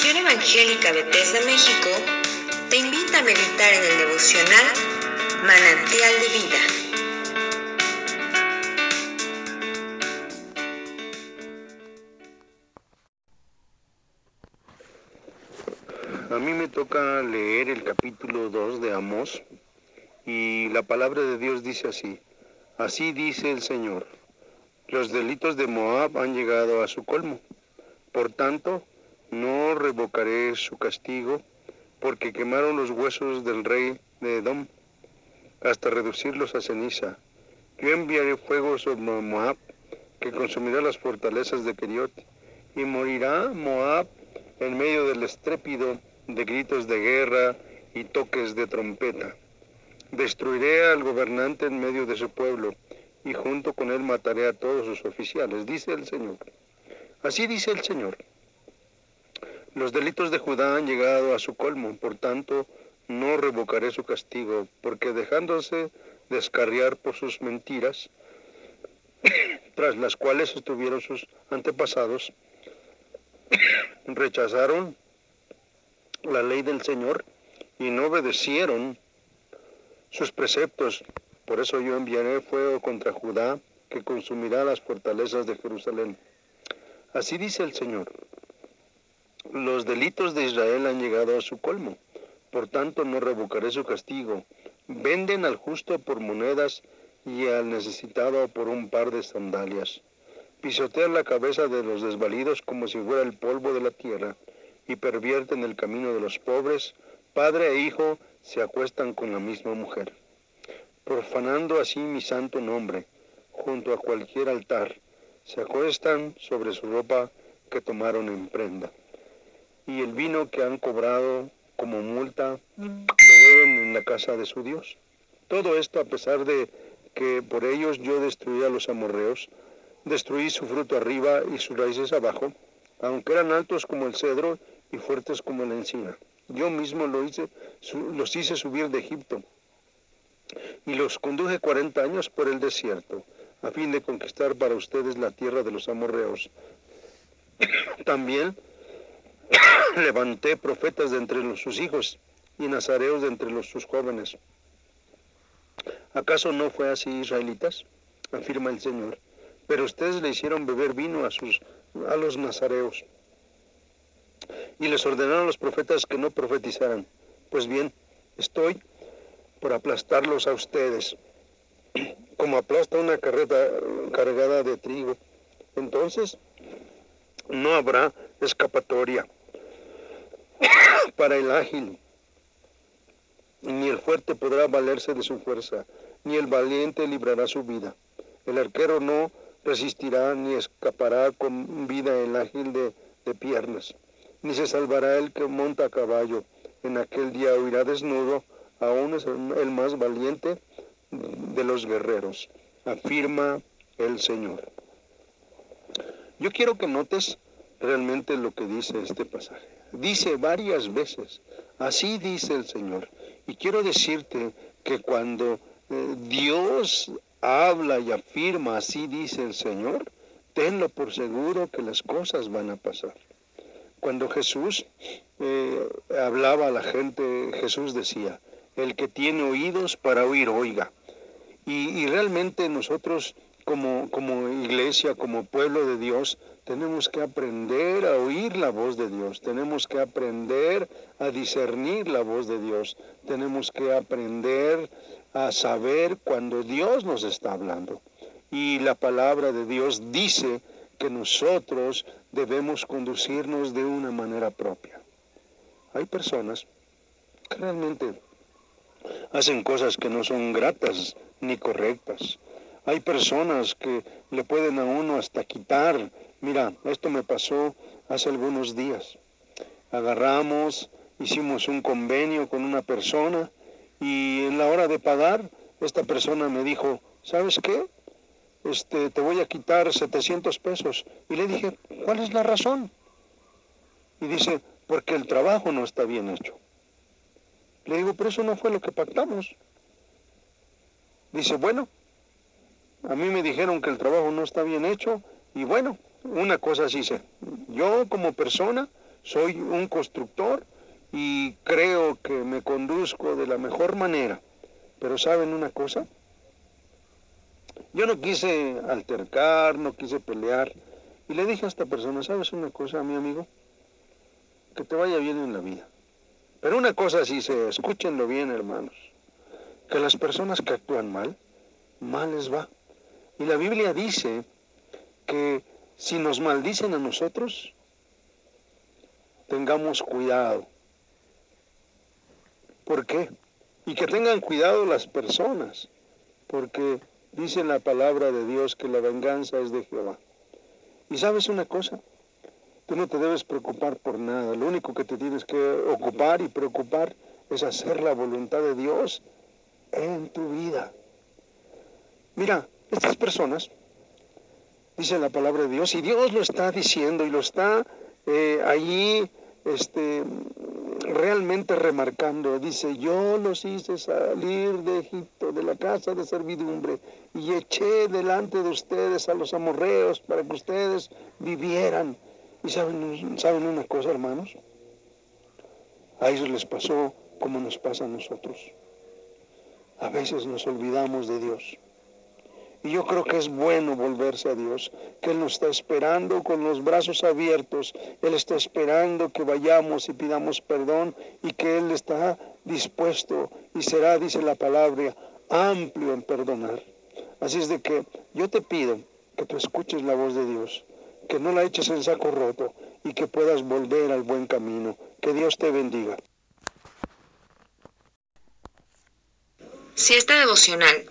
Evangélica Bethesda México te invita a meditar en el devocional Manantial de Vida. A mí me toca leer el capítulo 2 de Amós y la palabra de Dios dice así, así dice el Señor, los delitos de Moab han llegado a su colmo, por tanto no revocaré su castigo, porque quemaron los huesos del rey de Edom hasta reducirlos a ceniza. Yo enviaré fuego sobre Moab, que consumirá las fortalezas de Keriot, y morirá Moab en medio del estrépido de gritos de guerra y toques de trompeta. Destruiré al gobernante en medio de su pueblo, y junto con él mataré a todos sus oficiales, dice el Señor. Así dice el Señor. Los delitos de Judá han llegado a su colmo, por tanto, no revocaré su castigo, porque dejándose descarriar por sus mentiras, tras las cuales estuvieron sus antepasados, rechazaron la ley del Señor y no obedecieron sus preceptos. Por eso yo enviaré fuego contra Judá que consumirá las fortalezas de Jerusalén. Así dice el Señor. Los delitos de Israel han llegado a su colmo. Por tanto no revocaré su castigo. Venden al justo por monedas y al necesitado por un par de sandalias. Pisotean la cabeza de los desvalidos como si fuera el polvo de la tierra y pervierten el camino de los pobres, padre e hijo se acuestan con la misma mujer, profanando así mi santo nombre, junto a cualquier altar, se acuestan sobre su ropa que tomaron en prenda. Y el vino que han cobrado como multa lo beben en la casa de su Dios. Todo esto a pesar de que por ellos yo destruí a los amorreos, destruí su fruto arriba y sus raíces abajo, aunque eran altos como el cedro y fuertes como la encina. Yo mismo lo hice, los hice subir de Egipto y los conduje cuarenta años por el desierto, a fin de conquistar para ustedes la tierra de los amorreos. También levanté profetas de entre los, sus hijos y nazareos de entre los, sus jóvenes. ¿Acaso no fue así, israelitas? afirma el Señor. Pero ustedes le hicieron beber vino a, sus, a los nazareos y les ordenaron a los profetas que no profetizaran. Pues bien, estoy por aplastarlos a ustedes, como aplasta una carreta cargada de trigo. Entonces, no habrá escapatoria para el ágil, ni el fuerte podrá valerse de su fuerza, ni el valiente librará su vida. El arquero no resistirá ni escapará con vida el ágil de, piernas ni se salvará el que monta a caballo. En aquel día huirá desnudo, aún es el más valiente de los guerreros, afirma el Señor. Yo quiero que notes realmente lo que dice este pasaje. Dice varias veces, así dice el Señor. Y quiero decirte que cuando eh, Dios habla y afirma, así dice el Señor, tenlo por seguro que las cosas van a pasar. Cuando Jesús eh, hablaba a la gente, Jesús decía, el que tiene oídos para oír, oiga. Y, realmente nosotros como, como iglesia, como pueblo de Dios, tenemos que aprender a oír la voz de Dios, tenemos que aprender a discernir la voz de Dios, tenemos que aprender a saber cuando Dios nos está hablando. Y la palabra de Dios dice que nosotros debemos conducirnos de una manera propia. Hay personas que realmente hacen cosas que no son gratas ni correctas. Hay personas que le pueden a uno hasta quitar. Mira, esto me pasó hace algunos días. Agarramos, hicimos un convenio con una persona y en la hora de pagar, esta persona me dijo, ¿sabes qué? este, te voy a quitar 700 pesos. Y le dije, ¿cuál es la razón? Y dice, porque el trabajo no está bien hecho. Le digo, pero eso no fue lo que pactamos. Dice, bueno, a mí me dijeron que el trabajo no está bien hecho y bueno, una cosa sí sé, yo como persona soy un constructor y creo que me conduzco de la mejor manera. Pero ¿saben una cosa? Yo no quise altercar, no quise pelear. Y le dije a esta persona, ¿sabes una cosa, mi amigo? Que te vaya bien en la vida. Pero una cosa sí se, escúchenlo bien, hermanos. Que las personas que actúan mal, mal les va. Y la Biblia dice que si nos maldicen a nosotros, tengamos cuidado. ¿Por qué? Y que tengan cuidado las personas, porque dice la palabra de Dios que la venganza es de Jehová. Y sabes una cosa, tú no te debes preocupar por nada, lo único que te tienes que ocupar y preocupar es hacer la voluntad de Dios en tu vida. Mira, estas personas, dice la palabra de Dios, y Dios lo está diciendo y lo está eh, allí este, realmente remarcando, dice, yo los hice salir de Egipto, de la casa de servidumbre, y eché delante de ustedes a los amorreos para que ustedes vivieran. Y saben, saben una cosa, hermanos, a ellos les pasó como nos pasa a nosotros. A veces nos olvidamos de Dios. Y yo creo que es bueno volverse a Dios, que Él nos está esperando con los brazos abiertos. Él está esperando que vayamos y pidamos perdón y que Él está dispuesto y será, dice la palabra, amplio en perdonar. Así es de que yo te pido que tú escuches la voz de Dios, que no la eches en saco roto y que puedas volver al buen camino. Que Dios te bendiga. Si esta devocional